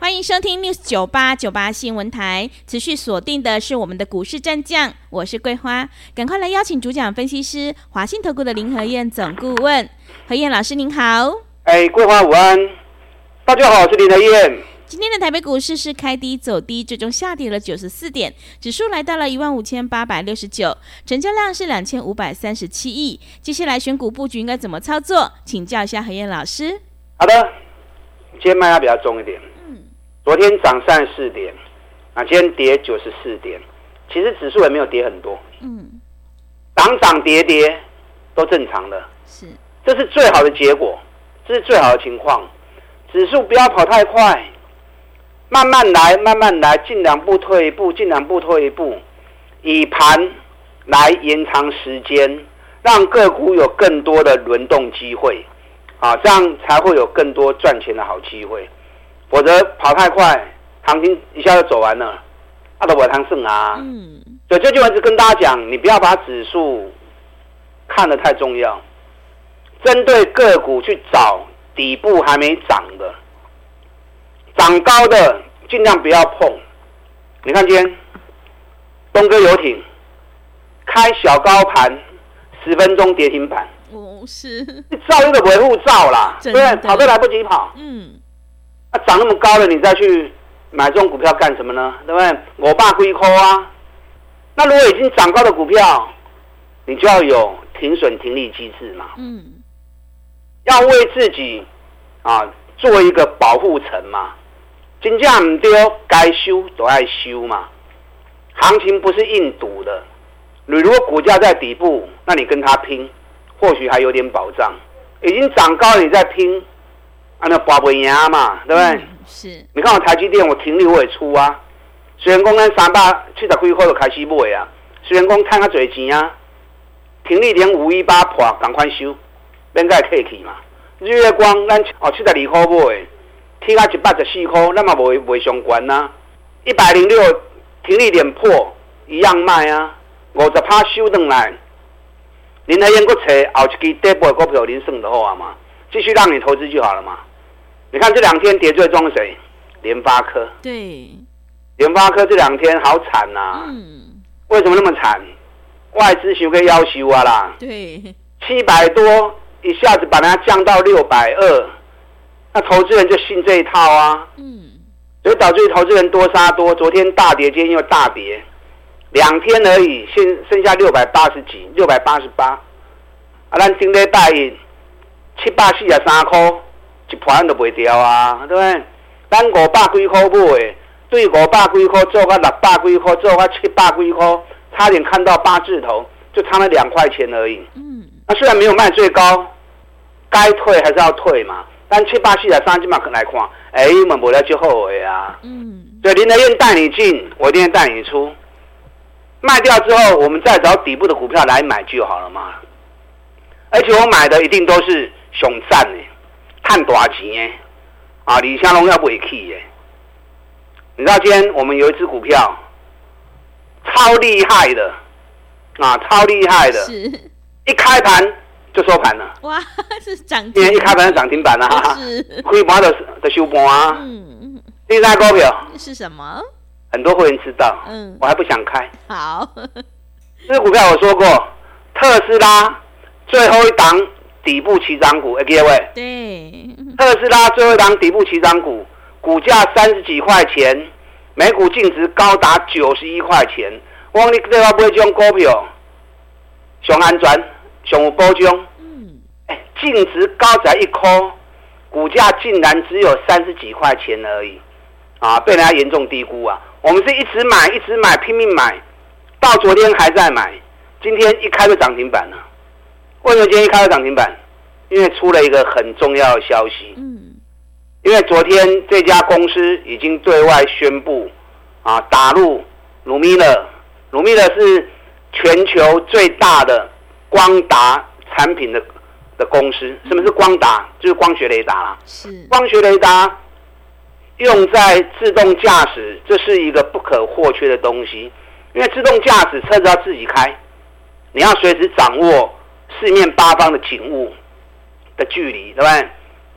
欢迎收听 News 九八九八新闻台，持续锁定的是我们的股市战将，我是桂花，赶快来邀请主讲分析师华信投顾的林和燕总顾问，何燕老师您好。哎，桂花午安，大家好，我是林和燕。今天的台北股市是开低走低，最终下跌了九十四点，指数来到了一万五千八百六十九，成交量是两千五百三十七亿。接下来选股布局应该怎么操作？请教一下何燕老师。好的，今天卖压比较重一点。昨天涨三十四点，啊，今天跌九十四点，其实指数也没有跌很多，嗯，涨涨跌跌都正常的，是，这是最好的结果，这是最好的情况，指数不要跑太快，慢慢来，慢慢来，进两步退一步，进两步退一步，以盘来延长时间，让个股有更多的轮动机会，啊，这样才会有更多赚钱的好机会。否则跑太快，行情一下就走完了，阿德伯汤胜啊。嗯，所以这句话是跟大家讲，你不要把指数看得太重要，针对个股去找底部还没涨的，涨高的尽量不要碰。你看今天东哥游艇开小高盘，十分钟跌停板。哦，是。照一个维护照啦，对，跑都来不及跑。嗯。啊，涨那么高了，你再去买这种股票干什么呢？对不对？我爸龟壳啊。那如果已经涨高的股票，你就要有停损停利机制嘛。嗯。要为自己啊做一个保护层嘛。金价唔丢，该修都爱修嘛。行情不是硬赌的。你如果股价在底部，那你跟他拼，或许还有点保障。已经涨高了，你再拼。按照保本牙嘛，对不对？嗯、是。你看我台积电，我停利我也出啊。虽然讲咱三百七十几块就开始买啊，虽然讲赚较侪钱啊，停利点五一八破，赶快收，免个客气嘛。日月光咱哦七十二块买，天啊一百十四块，那么未未相关呐。一百零六停利点破，一样卖啊。五十趴收转来，您还用个找后一支底部股票，您算就好啊嘛，继续让你投资就好了嘛。你看这两天跌最重谁？联发科。对，联发科这两天好惨呐、啊。嗯。为什么那么惨？外资学个要求啊啦。对。七百多一下子把它降到六百二，那投资人就信这一套啊。嗯。所以导致投资人多杀多，昨天大跌，今天又大跌，两天而已，现剩下六百八十几，六百八十八。啊，咱今天大赢七百四十三块。一盘都卖掉啊，对不对？咱五百几块买，对五百几块做个六百几块，做个七百几块，差点看到八字头，就差那两块钱而已。嗯，那虽然没有卖最高，该退还是要退嘛。但七八四的三，今嘛可来看，哎，我们不要就后悔啊。嗯，对，林德燕带你进，我一定带你出。卖掉之后，我们再找底部的股票来买就好了嘛。而且我买的一定都是熊赞的。看多少钱的？啊，李香龙要不会去耶？你知道今天我们有一只股票超厉害的啊，超厉害的，是一开盘就收盘了。哇，是涨停！今天一开盘是涨停板啊，是开盘的的收盘啊。嗯，第三股票是什么？很多会员知道，嗯，我还不想开。好，这个股票我说过，特斯拉最后一档。底部起涨股，哎，各位，对，特斯拉最后一档底部起涨股，股价三十几块钱，每股净值高达九十一块钱。我讲你这话不会这种股票，上安全，上有保障。嗯，哎，净值高在一颗，股价竟然只有三十几块钱而已，啊，被人家严重低估啊！我们是一直买，一直买，拼命买，到昨天还在买，今天一开就涨停板了。为什么今天一开了涨停板？因为出了一个很重要的消息。嗯。因为昨天这家公司已经对外宣布，啊，打入鲁米勒。鲁米勒是全球最大的光达产品的的公司。什么是光达？就是光学雷达啦。是光学雷达用在自动驾驶，这是一个不可或缺的东西。因为自动驾驶车子要自己开，你要随时掌握四面八方的景物的距离，对不对？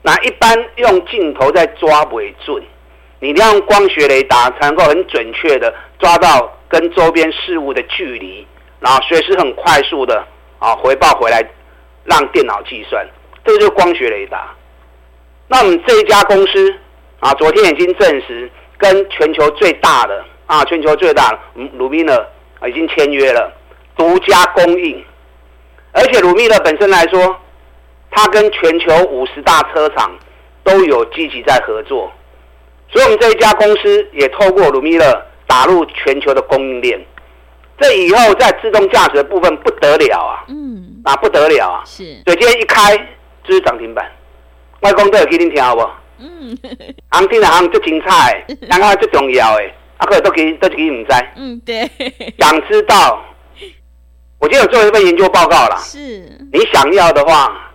那一般用镜头在抓不准，你一定要用光学雷达才能够很准确的抓到跟周边事物的距离，然后随时很快速的啊回报回来，让电脑计算，这就是光学雷达。那我们这一家公司啊，昨天已经证实跟全球最大的啊，全球最大的鲁米勒已经签约了，独家供应，而且鲁米勒本身来说。它跟全球五十大车厂都有积极在合作，所以我们这一家公司也透过鲁米勒打入全球的供应链。这以后在自动驾驶的部分不得了啊！嗯，啊不得了啊！是，所以今天一开就是涨停板。外公都有给你听好不好？嗯，行情的行最精彩，刚刚最重要诶，啊可都给都给你们在。嗯，对。想知道？我今天有做一份研究报告了。是。你想要的话。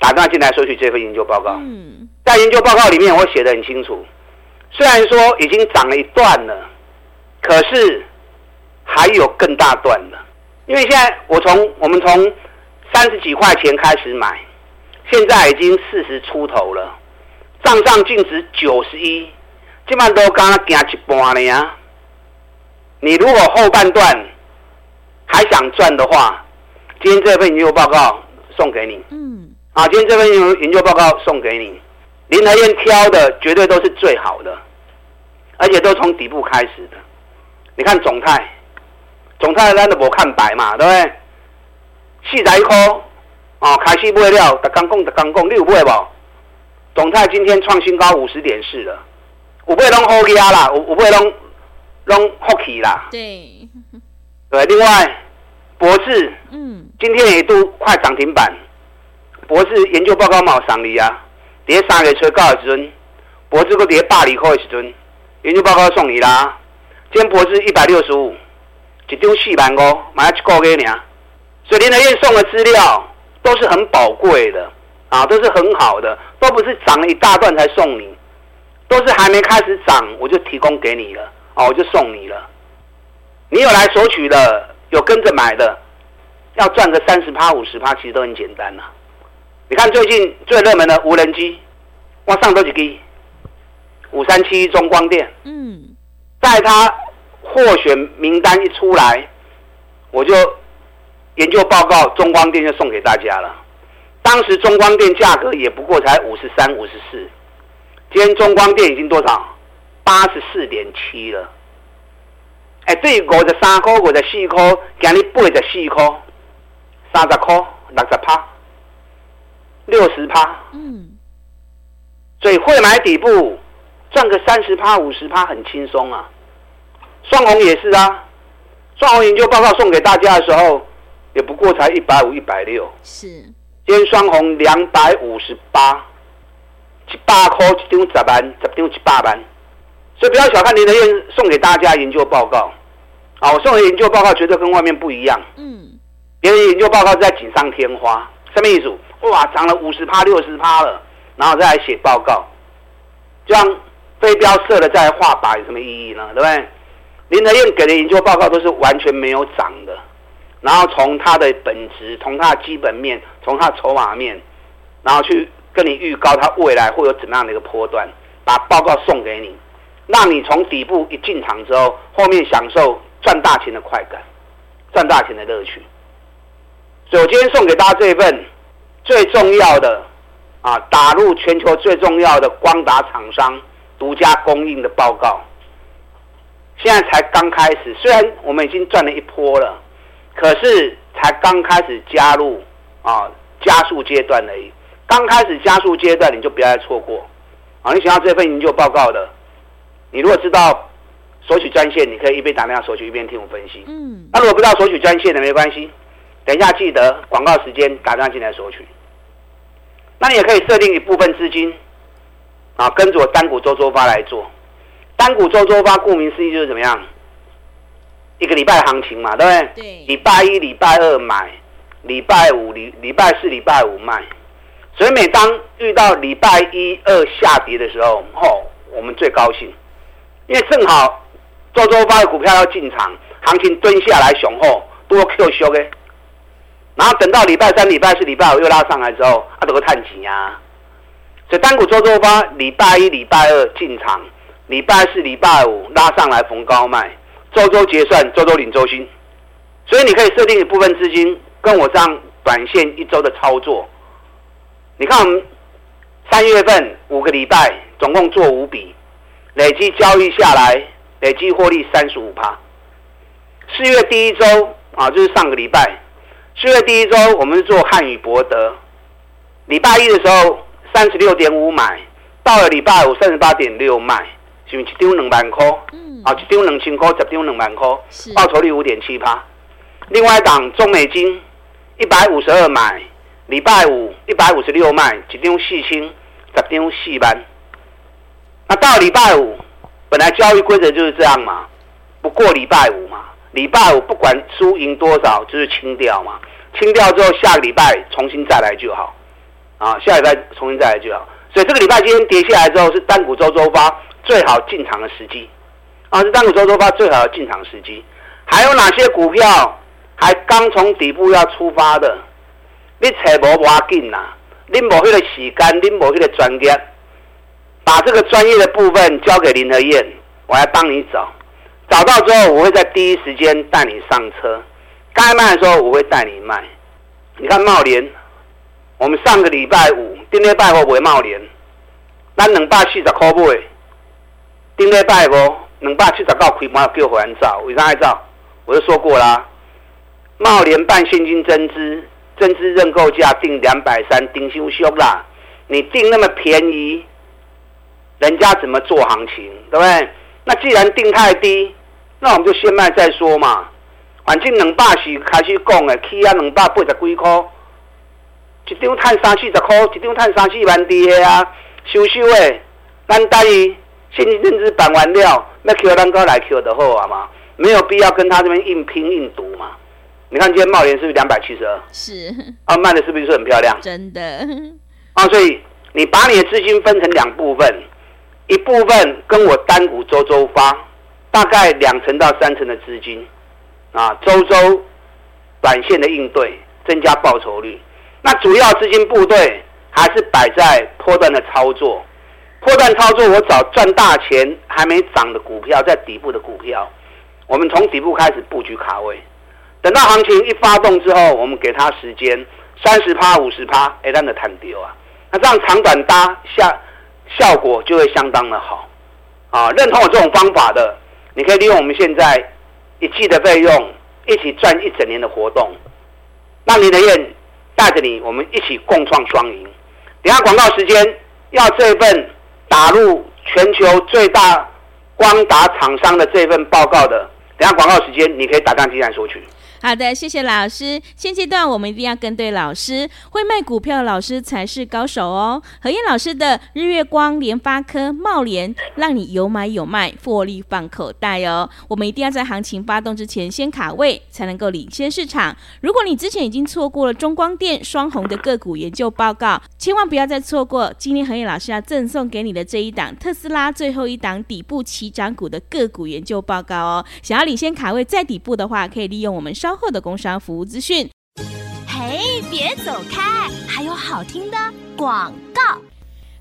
打电话进来索取这份研究报告。嗯，在研究报告里面，我写的很清楚。虽然说已经涨了一段了，可是还有更大段的。因为现在我从我们从三十几块钱开始买，现在已经四十出头了，账上净值九十一，基本上都刚刚行一半了呀。你如果后半段还想赚的话，今天这份研究报告送给你。嗯。啊，今天这份研研究报告送给你，林和彦挑的绝对都是最好的，而且都从底部开始的。你看总泰，总泰咱都无看白嘛，对不对？四十一块，哦，开始买了，特刚讲特刚讲，你有买无？总泰今天创新高五十点四了，有买拢好压啦，有有买拢拢好起啦。对，对，另外博智，嗯，今天也都快涨停板。博士研究报告冇上你啊！跌三月初九的时阵，博士个跌百二块的时阵，研究报告送你啦。今天博士一百六十五，一张四万五，买一个月呢。所以林和彦送的资料都是很宝贵的啊，都是很好的，都不是涨了一大段才送你，都是还没开始涨我就提供给你了啊，我就送你了。你有来索取的，有跟着买的，要赚个三十趴、五十趴，其实都很简单呐。你看最近最热门的无人机，往上多几个？五三七中光电。嗯，在它获选名单一出来，我就研究报告中光电就送给大家了。当时中光电价格也不过才五十三、五十四，今天中光电已经多少？八十四点七了。哎，对，五十三块、五十四块，今日八十四块，三十块，六十趴。六十趴，嗯，所以会买底部赚个三十趴、五十趴很轻松啊。双红也是啊，双红研究报告送给大家的时候，也不过才一百五、一百六。是，今天双红两百五十八，一百块一张十万，十张一百万。所以不要小看林德燕送给大家研究报告啊！我送的研究报告绝对跟外面不一样。嗯，别人研究报告是在锦上添花，什么意思？哇，涨了五十趴、六十趴了，然后再来写报告，这样飞镖射了再来画靶有什么意义呢？对不对？林德燕给的研究报告都是完全没有涨的，然后从它的本质、从它的基本面、从它的筹码面，然后去跟你预告它未来会有怎么样的一个波段，把报告送给你，让你从底部一进场之后，后面享受赚大钱的快感，赚大钱的乐趣。所以我今天送给大家这一份。最重要的啊，打入全球最重要的光达厂商独家供应的报告，现在才刚开始。虽然我们已经赚了一波了，可是才刚开始加入啊加速阶段而已。刚开始加速阶段，你就不要再错过啊！你想要这份研究报告的，你如果知道索取专线，你可以一边打电话索取，一边听我分析。嗯。那如果不知道索取专线的，没关系。等一下，记得广告时间打电话进来索取。那你也可以设定一部分资金，啊，跟着我单股周周发来做。单股周周发，顾名思义就是怎么样？一个礼拜行情嘛，对不对？对。礼拜一、礼拜二买，礼拜五、礼礼拜四、礼拜五卖。所以每当遇到礼拜一二下跌的时候，吼，我们最高兴，因为正好周周发的股票要进场，行情蹲下来雄厚，多 Q 修的。然后等到礼拜三、礼拜四、礼拜五又拉上来之后，啊，都会探底呀。所以单股周周发，礼拜一、礼拜二进场，礼拜四、礼拜五拉上来逢高卖，周周结算，周周领周薪。所以你可以设定一部分资金跟我这样短线一周的操作。你看我们三月份五个礼拜总共做五笔，累计交易下来，累计获利三十五趴。四月第一周啊，就是上个礼拜。四月第一周，我们是做汉语博德，礼拜一的时候三十六点五买，到了礼拜五三十八点六卖，是不是一张两万块？嗯，啊，一张两千块，十张两万块，报酬率五点七趴。另外一档中美金一百五十二买，礼拜五一百五十六卖，一张四千，十张四万。那到礼拜五，本来交易规则就是这样嘛，不过礼拜五嘛。礼拜五不管输赢多少，就是清掉嘛。清掉之后，下个礼拜重新再来就好。啊，下礼拜重新再来就好。所以这个礼拜今天跌下来之后，是单股周周发最好进场的时机。啊，是单股周周发最好的进场时机。还有哪些股票还刚从底部要出发的？你扯无要紧呐，你无迄个时间，你无迄个专业，把这个专业的部分交给林和燕，我来帮你找。找到之后，我会在第一时间带你上车。该卖的时候，我会带你卖。你看茂联，我们上个礼拜五，顶礼拜五买茂联，咱两百四十块买。顶礼拜五两百七十九开盘叫会员走，为啥爱走？我就说过啦，茂联办现金增资，增资认购价定两百三，定修修啦。你定那么便宜，人家怎么做行情，对不对？那既然定太低，那我们就先卖再说嘛。反正两百是开始讲的，起啊两百八十几块，一张赚三四十块，一张赚三四万的啊，收收的。咱待于现金增资办完了，那 Q 咱哥来 Q 的好啊嘛，没有必要跟他这边硬拼硬赌嘛。你看今天茂联是不是两百七十二？是。啊，卖的是不是很漂亮？真的。啊，所以你把你的资金分成两部分。一部分跟我单股周周发，大概两成到三成的资金，啊，周周短线的应对，增加报酬率。那主要资金部队还是摆在波段的操作，波段操作我找赚大钱还没涨的股票，在底部的股票，我们从底部开始布局卡位，等到行情一发动之后，我们给他时间三十趴五十趴，哎，让它弹丢啊，那这样长短搭下。效果就会相当的好，啊，认同我这种方法的，你可以利用我们现在一季的费用，一起赚一整年的活动，让林德燕带着你，我们一起共创双赢。等下广告时间，要这份打入全球最大光达厂商的这份报告的，等下广告时间，你可以打断机来索取。好的，谢谢老师。现阶段我们一定要跟对老师，会卖股票的老师才是高手哦。何燕老师的日月光、联发科、茂联，让你有买有卖，获利放口袋哦。我们一定要在行情发动之前先卡位，才能够领先市场。如果你之前已经错过了中光电双红的个股研究报告，千万不要再错过今天何燕老师要赠送给你的这一档特斯拉最后一档底部起涨股的个股研究报告哦。想要领先卡位在底部的话，可以利用我们稍后的工商服务资讯。嘿，别走开，还有好听的广告。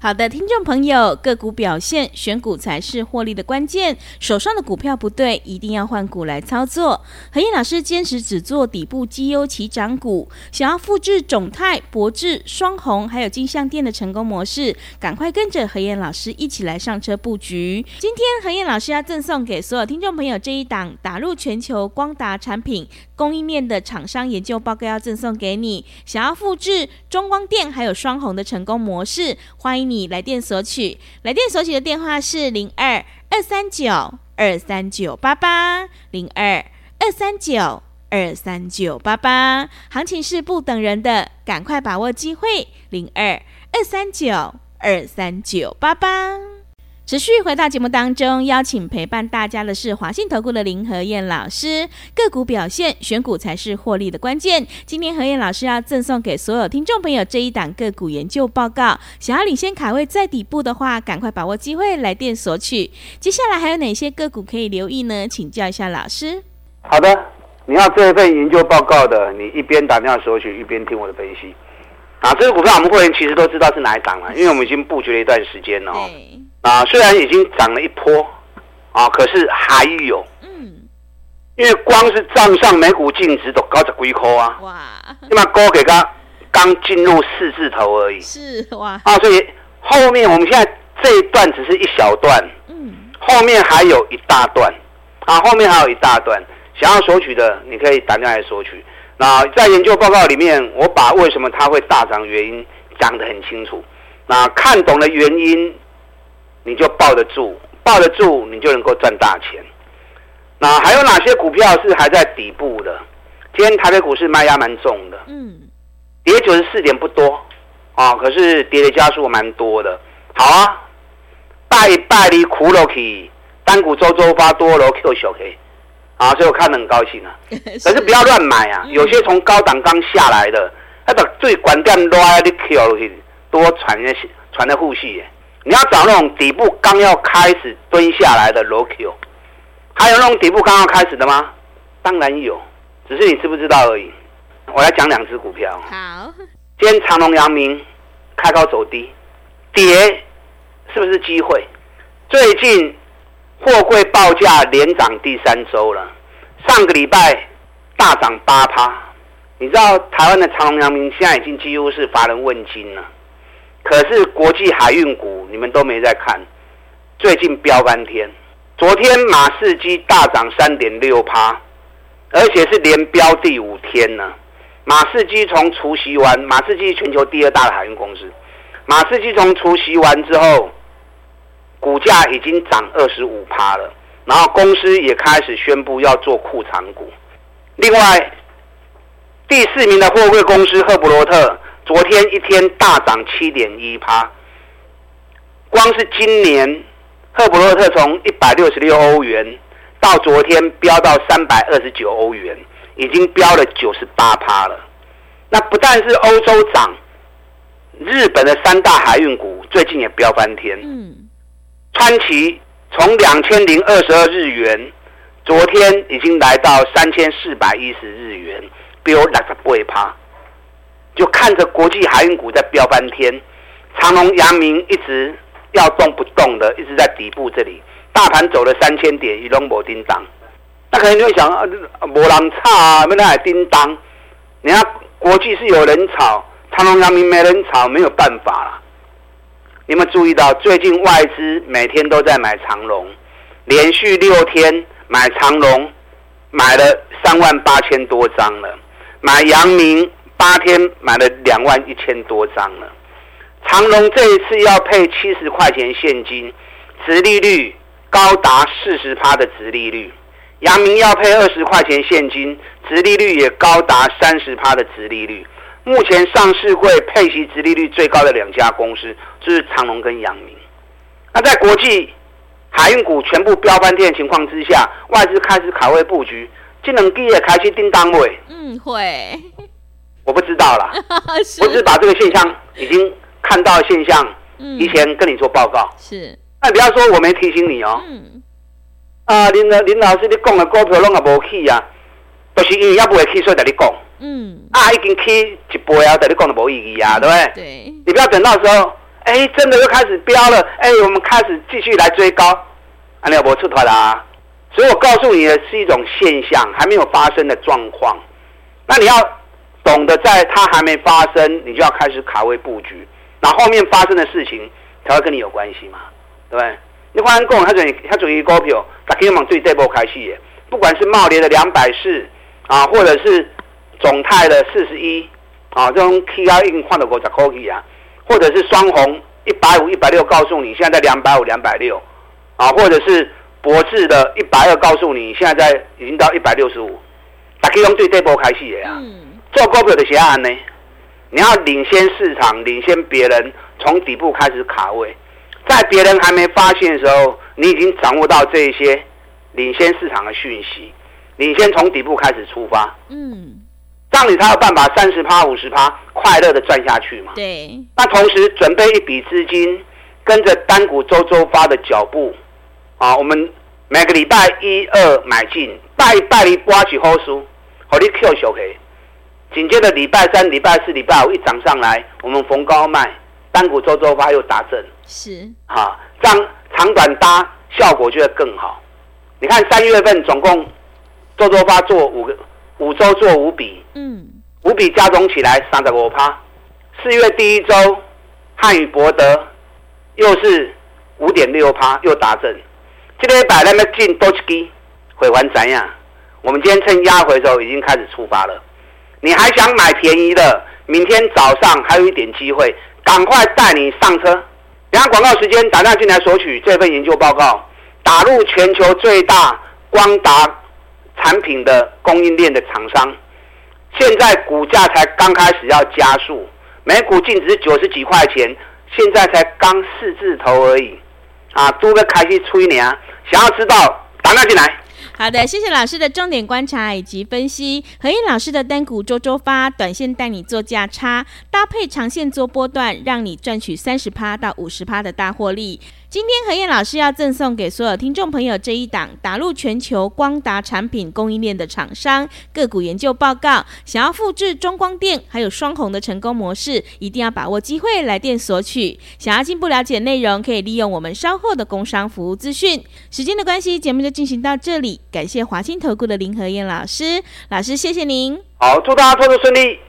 好的，听众朋友，个股表现，选股才是获利的关键。手上的股票不对，一定要换股来操作。何燕老师坚持只做底部绩优起涨股，想要复制种泰、博智、双红还有金像电的成功模式，赶快跟着何燕老师一起来上车布局。今天何燕老师要赠送给所有听众朋友这一档打入全球光达产品供应链的厂商研究报告，要赠送给你。想要复制中光电还有双红的成功模式，欢迎。你来电索取，来电索取的电话是零二二三九二三九八八零二二三九二三九八八，行情是不等人的，赶快把握机会，零二二三九二三九八八。持续回到节目当中，邀请陪伴大家的是华信投顾的林和燕老师。个股表现，选股才是获利的关键。今天和燕老师要赠送给所有听众朋友这一档个股研究报告。想要领先卡位在底部的话，赶快把握机会来电索取。接下来还有哪些个股可以留意呢？请教一下老师。好的，你要这一份研究报告的，你一边打电话索取，一边听我的分析。啊，这个股票我们会员其实都知道是哪一档了，因为我们已经布局了一段时间了哦。啊，虽然已经涨了一波，啊，可是还有，嗯，因为光是账上每股净值都高着几块啊，哇，起码高给他刚进入四字头而已，是哇，啊，所以后面我们现在这一段只是一小段，嗯，后面还有一大段，啊，后面还有一大段，想要索取的你可以打电话来索取。那在研究报告里面，我把为什么它会大涨原因讲得很清楚，那看懂了原因。你就抱得住，抱得住，你就能够赚大钱。那还有哪些股票是还在底部的？今天台北股市卖压蛮重的，嗯，跌九十四点不多啊，可是跌的家数蛮多的。好啊，拜拜你苦了去，单股周周发多了 Q 小 K 啊，所以我看得很高兴啊。可是不要乱买啊，有些从高档刚下来的，那把最关键拉的 Q 去，多传的传的护系。你要找那种底部刚要开始蹲下来的罗 Q，还有那种底部刚要开始的吗？当然有，只是你知不知道而已。我来讲两只股票。好，今天长隆、阳明开高走低，跌是不是机会？最近货柜报价连涨第三周了，上个礼拜大涨八趴。你知道台湾的长隆、阳明现在已经几乎是乏人问津了。可是国际海运股你们都没在看，最近飙翻天。昨天马士基大涨三点六趴，而且是连飙第五天呢。马士基从除夕完，马士基全球第二大的海运公司，马士基从除夕完之后，股价已经涨二十五趴了。然后公司也开始宣布要做库藏股。另外，第四名的货柜公司赫伯罗特。昨天一天大涨七点一趴，光是今年，赫伯洛特从一百六十六欧元到昨天飙到三百二十九欧元，已经飙了九十八趴了。那不但是欧洲涨，日本的三大海运股最近也飙翻天。嗯，川崎从两千零二十二日元，昨天已经来到三千四百一十日元，飙六十八趴。就看着国际海运股在飙翻天，长隆、阳明一直要动不动的，一直在底部这里，大盘走了三千点，一龙没叮当。那可能就会想啊，没人炒啊，没人来叮当。你看国际是有人炒，长隆、阳明没人炒，没有办法了。你们注意到最近外资每天都在买长荣，连续六天买长荣，买了三万八千多张了，买阳明。八天买了两万一千多张了，长隆这一次要配七十块钱现金，殖利率高达四十趴的殖利率；阳明要配二十块钱现金，殖利率也高达三十趴的殖利率。目前上市会配息殖利率最高的两家公司就是长隆跟阳明。那在国际海运股全部飙翻天的情况之下，外资开始卡位布局，这两季也开始订单位。嗯，会。我不知道啦，是我只是把这个现象已经看到的现象，提前跟你做报告。是，那不要说我没提醒你哦。嗯。啊，林老林老师，你讲的股票拢也无起啊，都、就是因为也不会起，所以跟你讲。嗯。啊，已经起一倍啊，跟你讲的无意义啊，对不对？对。你不要等到时候，哎、欸，真的又开始飙了，哎、欸，我们开始继续来追高，啊，你要不出头啦。所以我告诉你的是一种现象，还没有发生的状况。那你要。懂得在它还没发生，你就要开始卡位布局，那后面发生的事情才会跟你有关系嘛，对不对？你看讲，它属于它属于股票，它可以往最这波开戏，不管是茂联的两百四啊，或者是总泰的四十一啊，这种 K R 已经换到五十块去啊，或者是双红一百五、一百六，告诉你现在在两百五、两百六啊，或者是博智的一百二，告诉你现在在已经到一百六十五，它可以用最这波开戏的呀。嗯做股票的协案呢，你要领先市场，领先别人，从底部开始卡位。在别人还没发现的时候，你已经掌握到这一些领先市场的讯息，领先从底部开始出发，嗯，这样你才有办法三十趴、五十趴快乐的赚下去嘛。对。那同时准备一笔资金，跟着单股周周发的脚步，啊，我们每个礼拜一二买进，拜拜你刮起后书，好你 Q 小 K，紧接着礼拜三、礼拜四、礼拜五一涨上来，我们逢高卖。单股周周发又打正，是哈，这样长短搭效果就会更好。你看三月份总共周周发做五个五周做五笔，嗯，五笔加总起来三十五趴。四月第一周汉语博德又是五点六趴又打正。今天摆那么近多几回还怎样？我们今天趁压回的时候已经开始出发了。你还想买便宜的？明天早上还有一点机会。赶快带你上车！等下广告时间，打电进来索取这份研究报告。打入全球最大光达产品的供应链的厂商，现在股价才刚开始要加速，每股净值九十几块钱，现在才刚四字头而已，啊，都个开始吹你啊！想要知道，打电进来。好的，谢谢老师的重点观察以及分析。何燕老师的单股周周发，短线带你做价差，搭配长线做波段，让你赚取三十趴到五十趴的大获利。今天何燕老师要赠送给所有听众朋友这一档打入全球光达产品供应链的厂商个股研究报告。想要复制中光电还有双红的成功模式，一定要把握机会来电索取。想要进一步了解内容，可以利用我们稍后的工商服务资讯。时间的关系，节目就进行到这里。感谢华兴投顾的林何燕老师，老师谢谢您。好，祝大家操作顺利。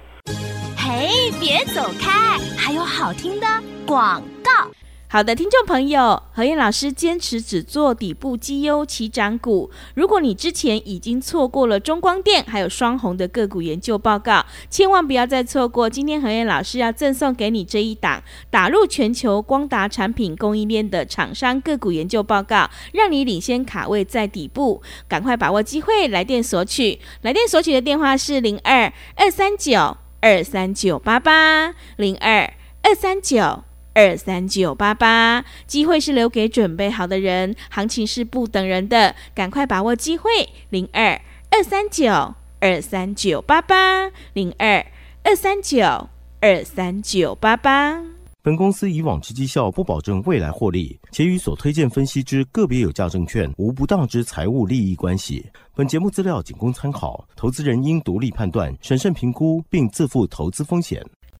嘿，别走开，还有好听的广告。好的，听众朋友，何燕老师坚持只做底部绩优起涨股。如果你之前已经错过了中光电还有双红的个股研究报告，千万不要再错过。今天何燕老师要赠送给你这一档打入全球光达产品供应链的厂商个股研究报告，让你领先卡位在底部，赶快把握机会，来电索取。来电索取的电话是零二二三九二三九八八零二二三九。二三九八八，机会是留给准备好的人，行情是不等人的，赶快把握机会。零二二三九二三九八八，零二二三九二三九八八。本公司以往之绩效不保证未来获利，且与所推荐分析之个别有价证券无不当之财务利益关系。本节目资料仅供参考，投资人应独立判断、审慎评估，并自负投资风险。